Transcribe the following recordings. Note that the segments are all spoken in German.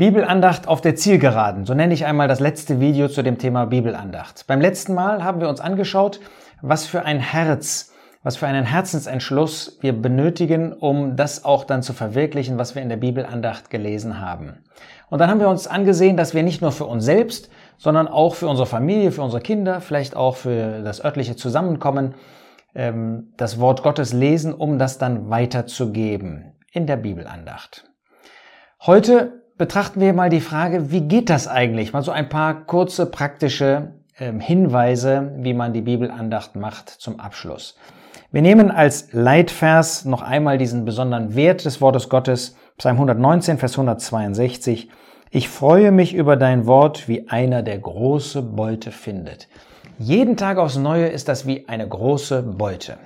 Bibelandacht auf der Zielgeraden. So nenne ich einmal das letzte Video zu dem Thema Bibelandacht. Beim letzten Mal haben wir uns angeschaut, was für ein Herz, was für einen Herzensentschluss wir benötigen, um das auch dann zu verwirklichen, was wir in der Bibelandacht gelesen haben. Und dann haben wir uns angesehen, dass wir nicht nur für uns selbst, sondern auch für unsere Familie, für unsere Kinder, vielleicht auch für das örtliche Zusammenkommen, ähm, das Wort Gottes lesen, um das dann weiterzugeben in der Bibelandacht. Heute betrachten wir mal die Frage, wie geht das eigentlich? Mal so ein paar kurze praktische ähm, Hinweise, wie man die Bibelandacht macht zum Abschluss. Wir nehmen als Leitvers noch einmal diesen besonderen Wert des Wortes Gottes, Psalm 119, Vers 162. Ich freue mich über dein Wort, wie einer, der große Beute findet. Jeden Tag aufs Neue ist das wie eine große Beute.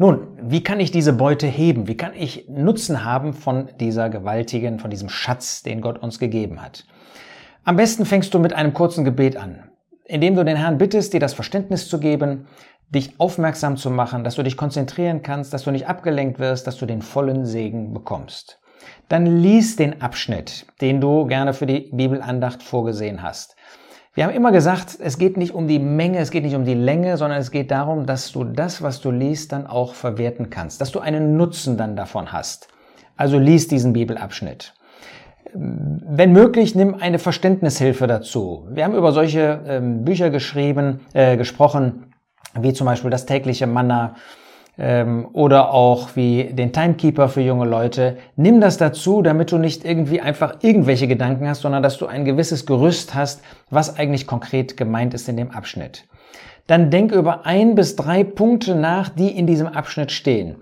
Nun, wie kann ich diese Beute heben? Wie kann ich Nutzen haben von dieser gewaltigen, von diesem Schatz, den Gott uns gegeben hat? Am besten fängst du mit einem kurzen Gebet an, indem du den Herrn bittest, dir das Verständnis zu geben, dich aufmerksam zu machen, dass du dich konzentrieren kannst, dass du nicht abgelenkt wirst, dass du den vollen Segen bekommst. Dann lies den Abschnitt, den du gerne für die Bibelandacht vorgesehen hast. Wir haben immer gesagt, es geht nicht um die Menge, es geht nicht um die Länge, sondern es geht darum, dass du das, was du liest, dann auch verwerten kannst, dass du einen Nutzen dann davon hast. Also lies diesen Bibelabschnitt. Wenn möglich, nimm eine Verständnishilfe dazu. Wir haben über solche ähm, Bücher geschrieben, äh, gesprochen, wie zum Beispiel das tägliche Manna, ähm, oder auch wie den Timekeeper für junge Leute. Nimm das dazu, damit du nicht irgendwie einfach irgendwelche Gedanken hast, sondern dass du ein gewisses Gerüst hast, was eigentlich konkret gemeint ist in dem Abschnitt. Dann denk über ein bis drei Punkte nach, die in diesem Abschnitt stehen.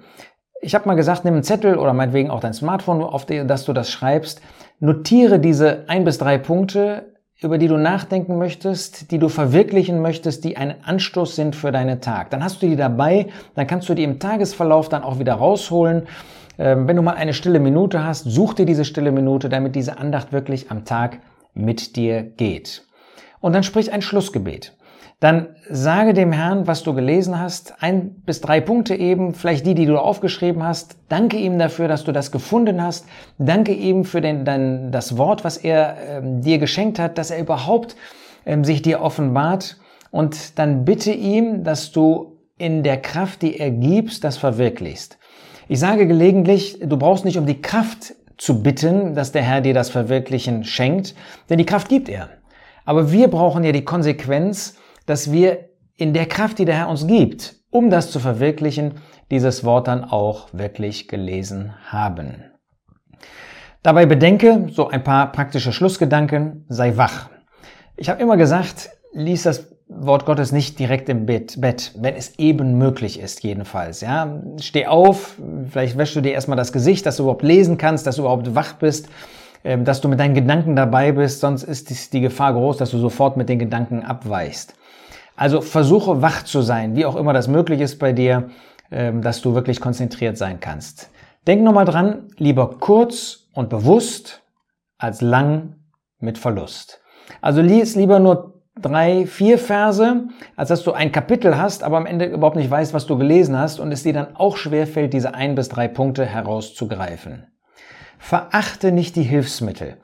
Ich habe mal gesagt, nimm einen Zettel oder meinetwegen auch dein Smartphone, auf das du das schreibst. Notiere diese ein bis drei Punkte über die du nachdenken möchtest, die du verwirklichen möchtest, die ein Anstoß sind für deinen Tag. Dann hast du die dabei, dann kannst du die im Tagesverlauf dann auch wieder rausholen. Ähm, wenn du mal eine stille Minute hast, such dir diese stille Minute, damit diese Andacht wirklich am Tag mit dir geht. Und dann sprich ein Schlussgebet dann sage dem Herrn, was du gelesen hast, ein bis drei Punkte eben, vielleicht die, die du aufgeschrieben hast. Danke ihm dafür, dass du das gefunden hast. Danke ihm für den, dein, das Wort, was er ähm, dir geschenkt hat, dass er überhaupt ähm, sich dir offenbart. Und dann bitte ihm, dass du in der Kraft, die er gibst, das verwirklichst. Ich sage gelegentlich, du brauchst nicht um die Kraft zu bitten, dass der Herr dir das Verwirklichen schenkt, denn die Kraft gibt er. Aber wir brauchen ja die Konsequenz, dass wir in der Kraft, die der Herr uns gibt, um das zu verwirklichen, dieses Wort dann auch wirklich gelesen haben. Dabei bedenke, so ein paar praktische Schlussgedanken, sei wach. Ich habe immer gesagt, lies das Wort Gottes nicht direkt im Bett, Bett, wenn es eben möglich ist, jedenfalls. Ja, steh auf, vielleicht wäschst du dir erstmal das Gesicht, dass du überhaupt lesen kannst, dass du überhaupt wach bist, ähm, dass du mit deinen Gedanken dabei bist, sonst ist die Gefahr groß, dass du sofort mit den Gedanken abweichst. Also versuche wach zu sein, wie auch immer das möglich ist bei dir, ähm, dass du wirklich konzentriert sein kannst. Denk nochmal dran, lieber kurz und bewusst als lang mit Verlust. Also lies lieber nur drei, vier Verse, als dass du ein Kapitel hast, aber am Ende überhaupt nicht weißt, was du gelesen hast und es dir dann auch schwerfällt, diese ein bis drei Punkte herauszugreifen. Verachte nicht die Hilfsmittel.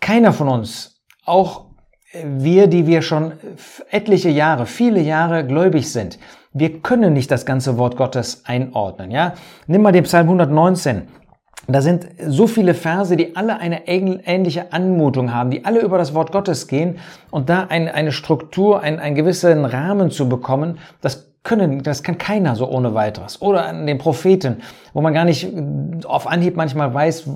Keiner von uns, auch wir, die wir schon etliche Jahre, viele Jahre gläubig sind, wir können nicht das ganze Wort Gottes einordnen, ja? Nimm mal den Psalm 119. Da sind so viele Verse, die alle eine ähnliche Anmutung haben, die alle über das Wort Gottes gehen und da eine, eine Struktur, einen, einen gewissen Rahmen zu bekommen, das können, das kann keiner so ohne weiteres. Oder an den Propheten, wo man gar nicht auf Anhieb manchmal weiß,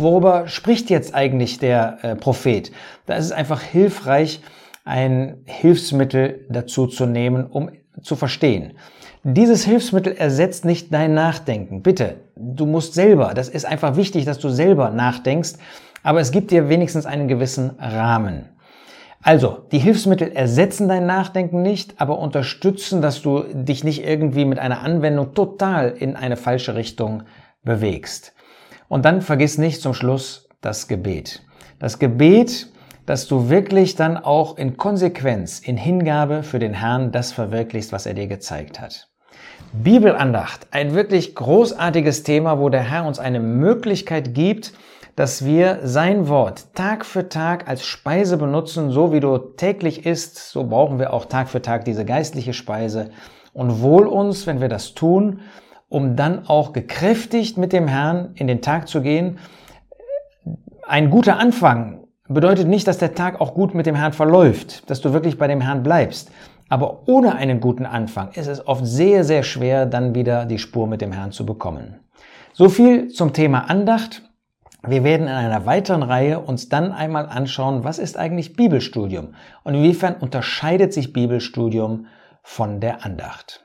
worüber spricht jetzt eigentlich der äh, Prophet? Da ist es einfach hilfreich, ein Hilfsmittel dazu zu nehmen, um zu verstehen. Dieses Hilfsmittel ersetzt nicht dein Nachdenken. Bitte, du musst selber, das ist einfach wichtig, dass du selber nachdenkst, aber es gibt dir wenigstens einen gewissen Rahmen. Also, die Hilfsmittel ersetzen dein Nachdenken nicht, aber unterstützen, dass du dich nicht irgendwie mit einer Anwendung total in eine falsche Richtung bewegst. Und dann vergiss nicht zum Schluss das Gebet. Das Gebet, dass du wirklich dann auch in Konsequenz, in Hingabe für den Herrn das verwirklichst, was er dir gezeigt hat. Bibelandacht, ein wirklich großartiges Thema, wo der Herr uns eine Möglichkeit gibt, dass wir sein Wort Tag für Tag als Speise benutzen, so wie du täglich isst, so brauchen wir auch Tag für Tag diese geistliche Speise. Und wohl uns, wenn wir das tun, um dann auch gekräftigt mit dem Herrn in den Tag zu gehen. Ein guter Anfang bedeutet nicht, dass der Tag auch gut mit dem Herrn verläuft, dass du wirklich bei dem Herrn bleibst. Aber ohne einen guten Anfang ist es oft sehr, sehr schwer, dann wieder die Spur mit dem Herrn zu bekommen. So viel zum Thema Andacht. Wir werden in einer weiteren Reihe uns dann einmal anschauen, was ist eigentlich Bibelstudium und inwiefern unterscheidet sich Bibelstudium von der Andacht.